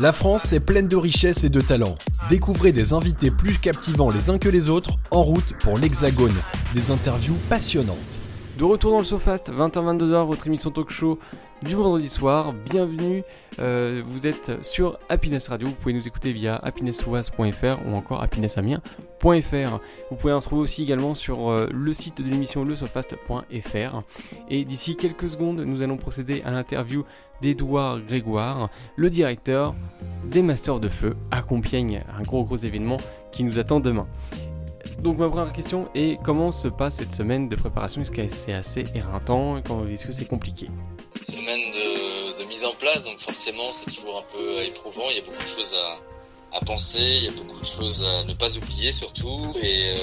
La France est pleine de richesses et de talents. Découvrez des invités plus captivants les uns que les autres en route pour l'Hexagone. Des interviews passionnantes. De retour dans le SoFast, 20h-22h, votre émission talk show du vendredi soir. Bienvenue, euh, vous êtes sur Happiness Radio. Vous pouvez nous écouter via happinessouas.fr ou encore happinessamiens.fr. Vous pouvez en trouver aussi également sur euh, le site de l'émission lesofast.fr. Et d'ici quelques secondes, nous allons procéder à l'interview d'Edouard Grégoire, le directeur des Masters de Feu à Compiègne. Un gros gros événement qui nous attend demain. Donc ma première question est comment se passe cette semaine de préparation? Est-ce que c'est assez éreintant? Est-ce que c'est compliqué? Semaine de, mise en place, donc forcément c'est toujours un peu éprouvant. Il y a beaucoup de choses à, penser, il y a beaucoup de choses à ne pas oublier surtout. Et,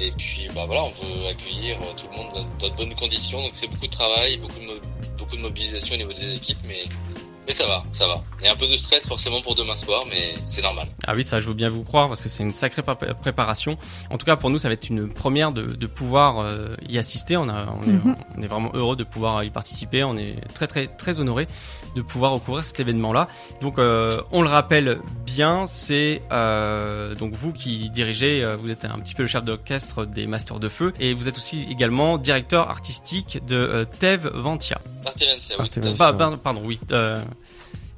euh, puis bah voilà, on veut accueillir tout le monde dans, de bonnes conditions. Donc c'est beaucoup de travail, beaucoup de, beaucoup de mobilisation au niveau des équipes, mais mais ça va, ça va. Il y a un peu de stress forcément pour demain soir, mais c'est normal. Ah oui, ça je veux bien vous croire parce que c'est une sacrée préparation. En tout cas pour nous, ça va être une première de, de pouvoir euh, y assister. On, a, on, est, mhm. on, est, vraiment heureux de pouvoir y participer. On est très très très honoré de pouvoir recouvrir cet événement-là. Donc euh, on le rappelle bien, c'est euh, donc vous qui dirigez, euh, vous êtes un petit peu le chef d'orchestre des Masters de Feu et vous êtes aussi également directeur artistique de euh, Tev Ventia. Oui. pardon, oui.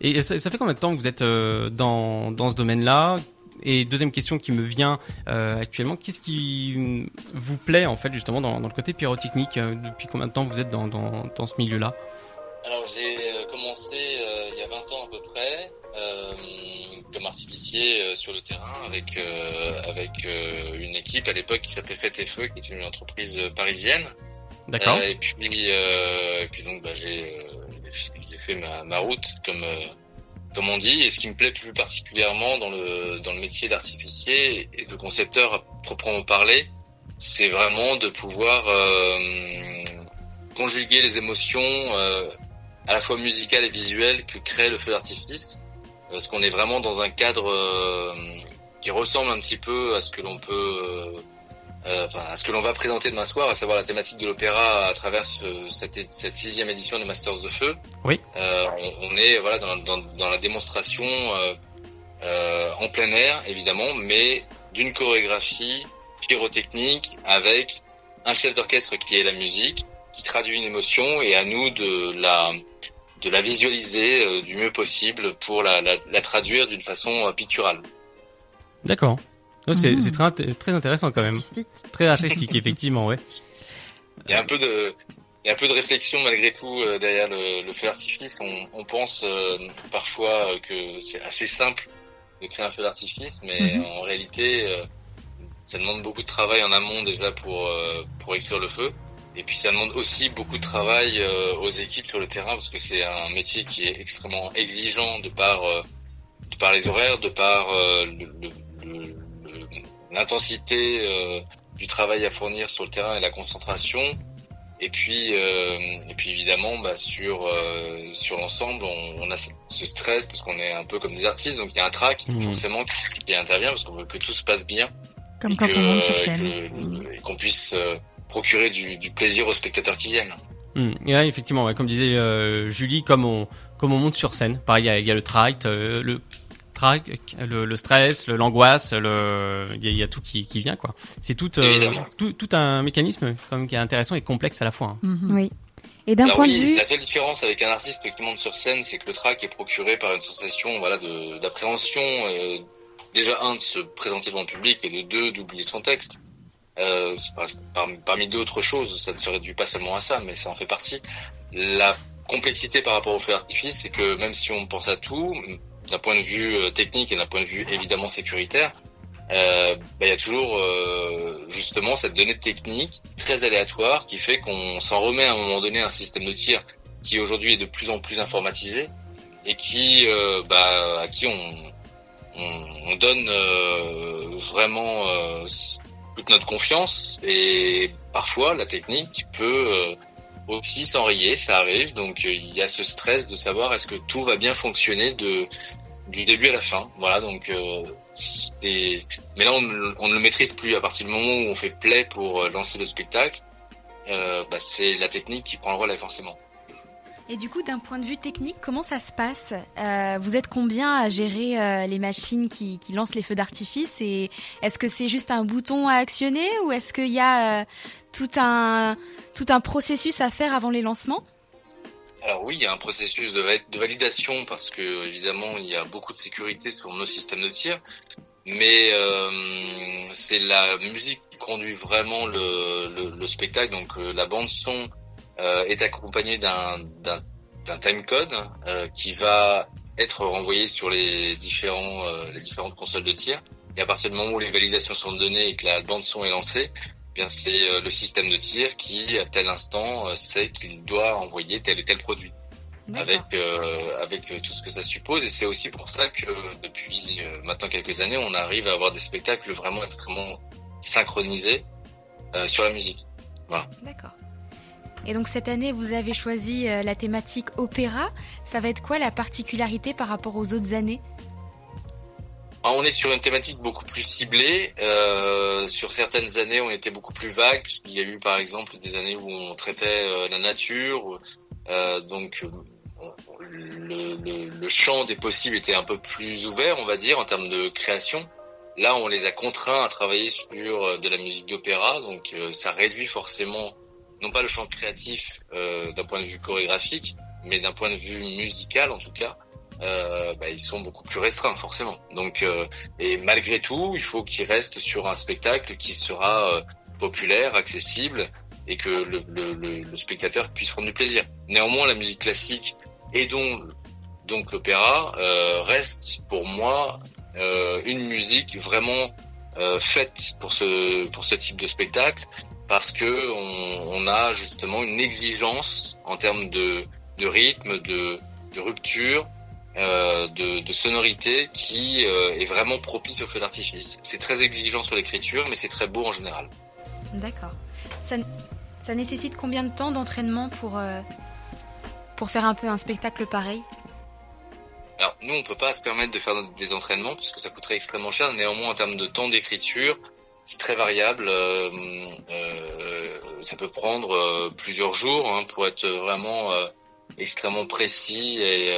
Et ça, fait combien de temps que vous êtes euh, dans, dans ce domaine-là? Et deuxième question qui me vient euh, actuellement, qu'est-ce qui vous plaît en fait justement dans, dans le côté pyrotechnique euh, Depuis combien de temps vous êtes dans, dans, dans ce milieu-là? Alors j'ai commencé il y a 20 ans à peu près comme artificier sur le terrain avec avec une équipe à l'époque qui s'appelait Fête et Feu, qui est une entreprise parisienne. D'accord. et puis et puis donc bah, j'ai j'ai fait ma, ma, route comme euh, comme on dit. Et ce qui me plaît plus particulièrement dans le dans le métier d'artificier et de concepteur à proprement parler, c'est vraiment de pouvoir euh, conjuguer les émotions euh, à la fois musicales et visuelles que crée le feu d'artifice. Parce qu'on est vraiment dans un cadre qui ressemble un petit peu à ce que l'on peut euh, enfin, à ce que l'on va présenter demain soir, à savoir la thématique de l'opéra à travers cette, cette, sixième édition des Masters of Feu. Oui. Euh, on, est voilà dans, dans, dans la démonstration euh, euh, en plein air, évidemment, mais d'une chorégraphie pyrotechnique avec un chef d'orchestre qui est la musique, qui traduit une émotion, et à nous de la de la visualiser euh, du mieux possible pour la, la, la traduire d'une façon picturale. D'accord. C'est mmh. très, très intéressant quand même. Très artistique, effectivement, ouais. Il y a un peu de, il y a un peu de réflexion malgré tout euh, derrière le, le, feu d'artifice. On, on, pense euh, parfois que c'est assez simple de créer un feu d'artifice, mais mmh. en réalité, euh, ça demande beaucoup de travail en amont déjà pour pour écrire le feu. Et puis ça demande aussi beaucoup de travail aux équipes sur le terrain parce que c'est un métier qui est extrêmement exigeant de par de par les horaires, de par le, le l'intensité euh, du travail à fournir sur le terrain et la concentration. Et puis, euh, et puis évidemment, bah, sur euh, sur l'ensemble, on, on, a ce stress parce qu'on est un peu comme des artistes, donc il y a un trac mmh. forcément qui, qui, intervient parce qu'on veut que tout se passe bien, comme quand on monte sur scène, et qu'on puisse procurer du, du, plaisir aux spectateurs qui viennent. Mmh. Et là, effectivement, ouais, comme disait Julie, comme on comme on monte sur scène, pareil, il y a, y a, le tract, le le, le stress, l'angoisse, le, il y, a tout qui, qui vient quoi. C'est tout, euh, tout, tout un mécanisme comme qui est intéressant et complexe à la fois. Hein. Mhm. Oui. Et d'un point de vue, la seule différence avec un artiste qui monte sur scène, c'est que le track est procuré par une sensation, voilà, d'appréhension. Euh, déjà un de se présenter devant le public et de deux d'oublier son texte. Euh, parmi d'autres choses, ça ne se réduit pas seulement à ça, mais ça en fait partie. La complexité par rapport au feu d'artifice, c'est que même si on pense à tout, d'un point de vue euh, technique et d'un point de vue évidemment sécuritaire, euh, bah, il y a toujours euh, justement cette donnée technique très aléatoire qui fait qu'on s'en remet à un moment donné à un système de tir qui aujourd'hui est de plus en plus informatisé et qui euh, bah, à qui on, on, on donne euh, vraiment toute notre confiance et parfois la technique peut aussi s'enrayer, ça arrive. Donc il y a ce stress de savoir est-ce que tout va bien fonctionner de du début à la fin. Voilà, donc euh, mais là on, ne le maîtrise plus à partir du moment où on fait play pour euh, lancer le spectacle. Euh, bah, c'est la technique qui prend le relais forcément. Et du coup, d'un point de vue technique, comment ça se passe? Vous êtes combien à gérer les machines qui, lancent les feux d'artifice? Et est-ce que c'est juste un bouton à actionner ou est-ce qu'il y a tout un tout un processus à faire avant les lancements? Alors oui, il y a un processus de, validation parce que évidemment il y a beaucoup de sécurité sur nos systèmes de tir, mais c'est la musique qui conduit vraiment le, spectacle. Donc la bande son euh, est accompagné d'un d'un timecode euh, qui va être renvoyé sur les différents euh, les différentes consoles de tir. Et à partir du moment où les validations sont données et que la bande son est lancée, bien c'est le système de tir qui à tel instant sait qu'il doit envoyer tel et tel produit avec avec tout ce que ça suppose et c'est aussi pour ça que depuis maintenant quelques années on arrive à avoir des spectacles vraiment extrêmement synchronisés sur la musique. Voilà. D'accord. Et donc cette année, vous avez choisi euh, la thématique opéra. Ça va être quoi la particularité par rapport aux autres années? On est sur une thématique beaucoup plus ciblée. Euh, sur certaines années, on était beaucoup plus vague. Il y a eu, par exemple, des années où on traitait euh, la nature. donc, le, le, champ des possibles était un peu plus ouvert, on va dire, en termes de création. Là, on les a contraints à travailler sur de la musique d'opéra. Donc, ça réduit forcément non pas le champ créatif euh, d'un point de vue chorégraphique, mais d'un point de vue musical en tout cas, euh, bah, ils sont beaucoup plus restreints forcément. Donc euh, et malgré tout, il faut qu'ils restent sur un spectacle qui sera euh, populaire, accessible et que le, le, le, spectateur puisse prendre du plaisir. Néanmoins, la musique classique et donc donc l'opéra euh, reste pour moi une musique vraiment faite pour ce pour ce type de spectacle parce que on, a justement une exigence en termes de, de rythme, de, de rupture, euh, de, de, sonorité qui euh, est vraiment propice au feu d'artifice. C'est très exigeant sur l'écriture, mais c'est très beau en général. D'accord. Ça, ça, nécessite combien de temps d'entraînement pour, euh, pour faire un peu un spectacle pareil? Alors nous, on peut pas se permettre de faire des entraînements puisque ça coûterait extrêmement cher. Néanmoins, en termes de temps d'écriture, c'est très variable. Euh, euh, ça peut prendre euh, plusieurs jours hein, pour être vraiment extrêmement précis et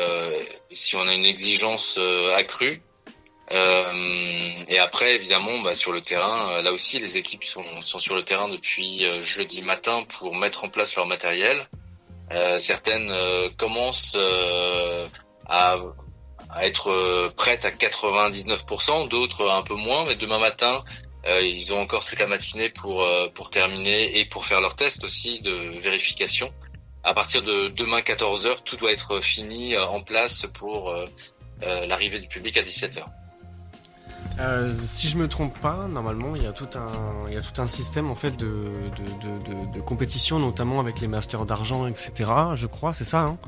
si on a une exigence accrue. et après, évidemment, bah, sur le terrain, là aussi, les équipes sont, sont sur le terrain depuis jeudi matin pour mettre en place leur matériel. certaines commencent à, à, être prêtes à 99%, d'autres un peu moins, mais demain matin, euh, ils ont encore toute la matinée pour euh, pour terminer et pour faire leur test aussi de vérification. À partir de demain 14h, tout doit être fini euh, en place pour l'arrivée du public à 17h. Euh, si je me trompe pas, normalement, il y a tout un, il y a tout un système en fait de, de, de, de compétition, notamment avec les masters d'argent, etc. Je crois, c'est ça. Hein?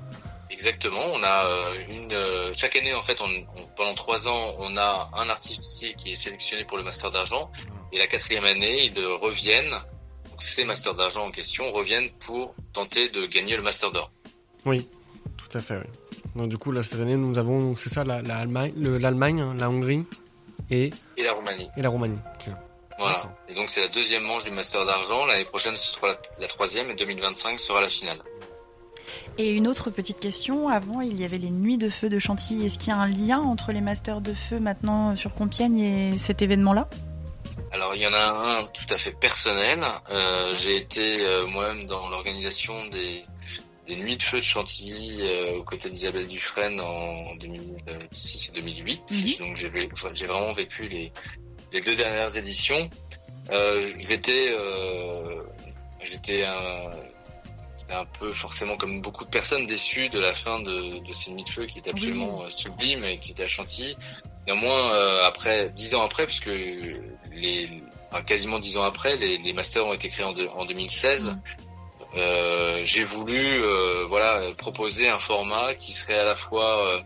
Exactement. On a euh, une euh, chaque année en fait, on, pendant trois ans, on a un artiste ici qui est sélectionné pour le master d'argent, et la quatrième année, ils reviennent. Donc ces masters d'argent en question reviennent pour tenter de gagner le master d'or. Oui, tout à fait. Oui. Donc du coup là cette année, nous avons c'est ça l'Allemagne, la, l'Allemagne, hein, la Hongrie et et la Roumanie. Et la Roumanie. Voilà. Et donc c'est la deuxième manche du master d'argent. L'année prochaine ce sera la, la troisième et 2025 sera la finale. Et une autre petite question, avant il y avait les nuits de feu de Chantilly. Est-ce qu'il y a un lien entre les masters de feu maintenant sur Compiègne et cet événement-là? Alors il y en a un tout à fait personnel. Euh, j'ai été euh, moi-même dans l'organisation des, nuits de feu de Chantilly euh, aux côtés d'Isabelle Dufresne en 2006 et 2008. Mhm. Donc j'ai vraiment vécu les, les deux dernières éditions. j'étais j'étais un un peu forcément comme beaucoup de personnes déçues de la fin de, de ces nuits de feu qui était absolument euh, sublime et qui était à Chantilly. Néanmoins, euh, après dix ans après, puisque les quasiment dix ans après, les, les, masters ont été créés en, en 2016. Euh, j'ai voulu euh, voilà proposer un format qui serait à la fois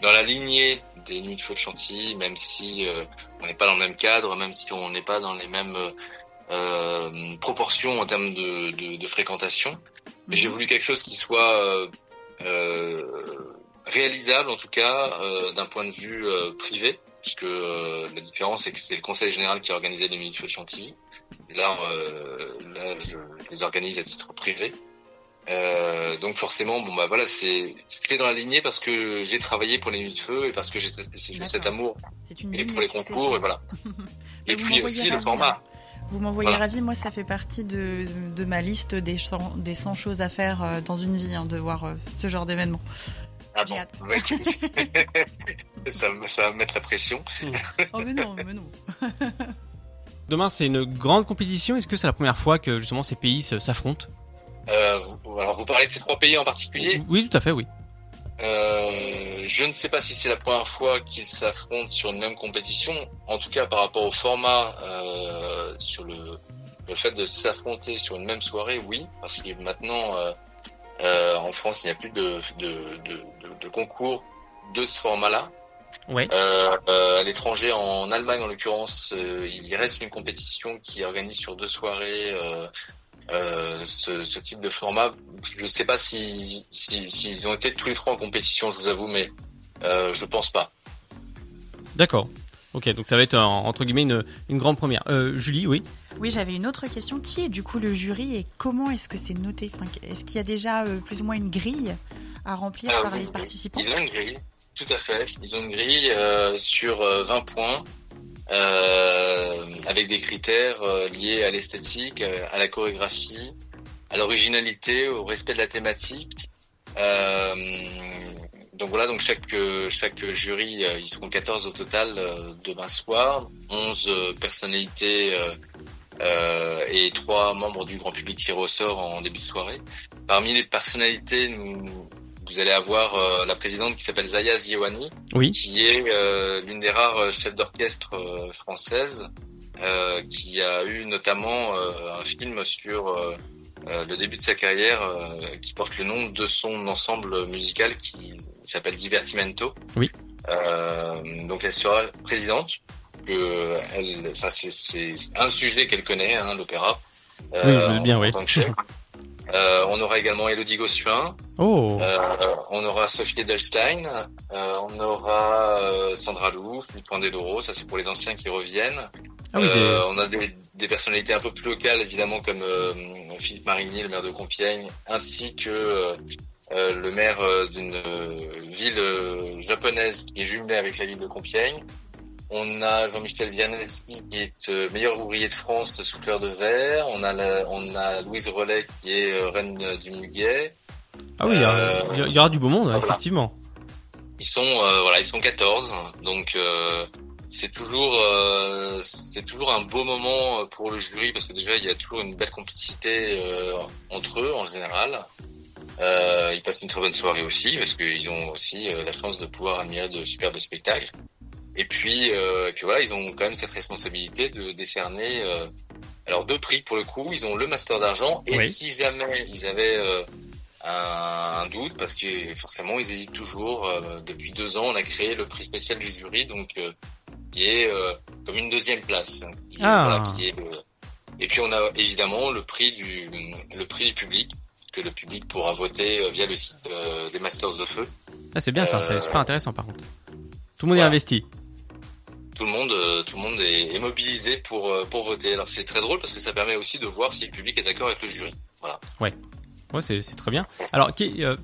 dans la lignée des nuits de feu de Chantilly, même si on n'est pas dans le même cadre, même si on n'est pas dans les mêmes proportions en termes de, de, de fréquentation, mais j'ai mhm. voulu quelque chose qui soit euh, euh, réalisable, en tout cas, euh, d'un point de vue privé, puisque la différence, c'est que c'est le conseil général qui a organisé les minutes de Chantilly. Là, là je, les organise à titre privé. Euh, donc forcément, bon bah voilà, c'est c'était dans la lignée parce que j'ai travaillé pour les nuits de feu et parce que j'ai cet amour et pour les concours et voilà. et puis aussi le format. Vous m'envoyez ravi, moi ça fait partie de, de ma liste des 100, des 100 choses à faire euh, dans une vie, hein, de voir euh, ce genre d'événement. Ah bon, ça, ça, va mettre la pression. oh mais non, mais non. Demain c'est une grande compétition, est-ce que c'est la première fois que justement ces pays s'affrontent? Euh, alors vous parlez de ces trois pays en particulier? Oui, tout à fait, oui. Euh, je ne sais pas si c'est la première fois qu'ils s'affrontent sur une même compétition. En tout cas, par rapport au format, euh, sur le, le fait de s'affronter sur une même soirée, oui, parce que maintenant, euh, euh en France, il n'y a plus de, de, de, de, concours de ce format-là. Ouais. Euh, euh, à l'étranger, en Allemagne en l'occurrence, il reste une compétition qui organise sur deux soirées euh, ce, ce, type de format. Je ne sais pas s'ils si, si, ont été tous les trois en compétition, je vous avoue, mais euh, je pense pas. D'accord. Ok, donc ça va être entre guillemets une, une grande première. Euh, Julie, oui. Oui, j'avais une autre question. Qui est du coup le jury et comment est-ce que c'est noté? Est-ce qu'il y a déjà euh, plus ou moins une grille? À remplir ah par les participants Ils ont une grille, tout à fait. Ils ont une grille euh, sur 20 points euh, avec des critères euh, liés à l'esthétique, euh, à la chorégraphie, à l'originalité, au respect de la thématique. donc voilà, donc chaque chaque jury, ils seront 14 au total demain soir, 11 personnalités et trois membres du grand public qui ressort en début de soirée. Parmi les personnalités, nous vous allez avoir euh, la présidente qui s'appelle Zaya Ziwani, qui est euh, l'une des rares euh, chefs d'orchestre françaises, qui a eu notamment un film sur le début de sa carrière qui porte le nom de son ensemble musical qui s'appelle Divertimento. Oui. donc elle sera présidente. Que elle, c'est un sujet qu'elle connaît, hein, l'opéra. oui, bien, oui. Euh, on aura également Elodie Gossuin. Oh. Euh, on aura Sophie Edelstein. Euh, on aura euh, Sandra Louf, Point Deloro. Ça, c'est pour les anciens qui reviennent. Ah oui, euh, On a des, des, personnalités un peu plus locales, évidemment, comme Philippe Marigny, le maire de Compiègne, ainsi que le maire d'une ville japonaise qui est jumelée avec la ville de Compiègne. On a Jean-Michel Vianelski qui est euh, meilleur ouvrier de France sous fleur de verre. On a, on a Louise Rollet qui est euh, reine du Muguet. Ah oui, il y, aura, du beau monde, effectivement. Ils sont euh, voilà, ils sont 14, donc c'est toujours c'est toujours un beau moment pour le jury parce que déjà il y a toujours une belle complicité entre eux en général. ils passent une très bonne soirée aussi parce qu'ils ont aussi la chance de pouvoir admirer de superbes spectacles. Et puis, euh, voilà, ils ont quand même cette responsabilité de décerner euh, alors deux prix pour le coup. Ils ont le master d'argent et si jamais ils avaient euh, un, doute, parce que forcément ils hésitent toujours. Euh, depuis deux ans, on a créé le prix spécial du jury, donc qui est comme une deuxième place. ah. et puis on a évidemment le prix du le prix du public que le public pourra voter via le site des Masters de Feu. Ah, c'est bien ça, c'est super intéressant par contre. Tout le monde est investi tout le monde, euh, tout le monde est, mobilisé pour euh, pour voter. Alors c'est très drôle parce que ça permet aussi de voir si le public est d'accord avec le jury. Voilà. Ouais. Ouais, c'est très bien. Alors, euh,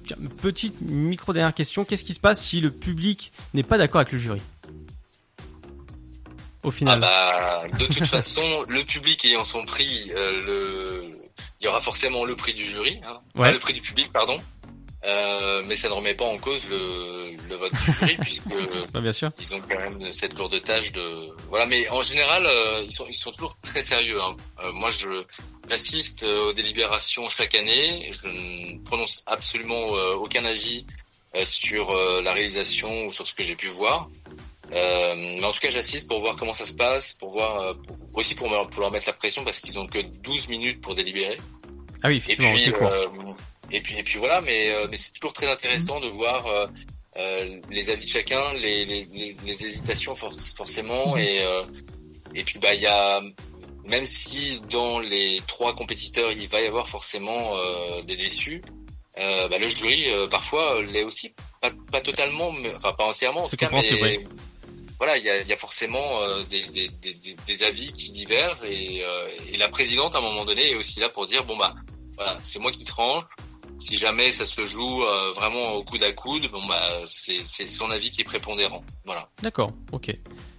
petite micro dernière question. Qu'est-ce qui se passe si le public n'est pas d'accord avec le jury? Au final. Ah bah, de toute façon, le public ayant son prix, le, il y aura forcément le prix du jury, hein. ouais. le prix du public, pardon. Euh, mais ça ne remet pas en cause le, le vote du jury puisque bah, bien sûr. ils ont quand même cette lourde tâche de voilà mais en général euh, ils sont ils sont toujours très sérieux hein. euh, moi je j'assiste aux délibérations chaque année je ne prononce absolument aucun avis sur la réalisation ou sur ce que j'ai pu voir mais en tout cas j'assiste pour voir comment ça se passe pour voir aussi pour, pour leur mettre la pression parce qu'ils ont que 12 minutes pour délibérer ah oui effectivement et puis, et puis, et puis voilà, mais, euh, mais c'est toujours très intéressant de voir euh, euh, les avis de chacun, les, les, les, les hésitations forcément, mhm. et, et puis bah il y a même si dans les trois compétiteurs il va y avoir forcément des déçus, bah, le jury parfois l'est aussi. Pas, pas totalement, mais, enfin pas entièrement en tout cas, mais voilà, il y a, y a, forcément des, des, des, des, avis qui divergent. Et, et, la présidente à un moment donné est aussi là pour dire bon bah voilà, c'est moi qui tranche, si jamais ça se joue euh, vraiment au coude à coude, bon bah c'est son avis qui est prépondérant. Voilà. D'accord, ok.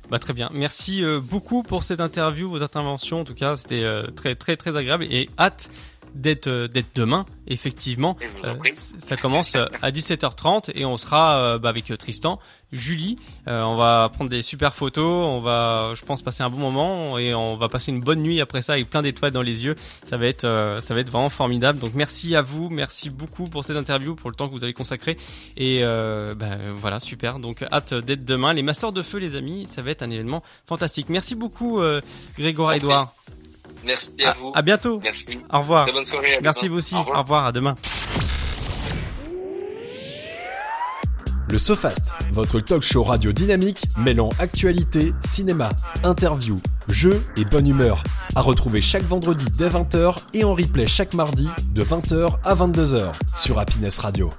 Bah très bien. Merci euh, beaucoup pour cette interview, vos interventions. En tout cas, c'était euh, très très très agréable et hâte d'être euh, d'être demain effectivement. Euh, ça commence euh, à 17h30 et on sera bah, avec Tristan Julie. On va prendre des super photos on va je pense passer un bon moment et on va passer une bonne nuit après ça avec plein d'étoiles dans les yeux. Ça va être ça va être vraiment formidable. Donc merci à vous. Merci beaucoup pour cette interview pour le temps que vous avez consacré. Et bah, voilà super. Donc hâte d'être demain. Les masters de feu les amis ça va être un événement fantastique. Merci beaucoup Grégoire Edouard Merci à, vous. À bientôt. Merci. Au revoir. Très bonne soirée. Merci vous aussi. Au revoir. Au revoir. À demain. Le SoFast, votre talk show radio dynamique mêlant actualité, cinéma, interview, jeux et bonne humeur. À retrouver chaque vendredi dès 20h et en replay chaque mardi de 20h à 22h sur Happiness Radio.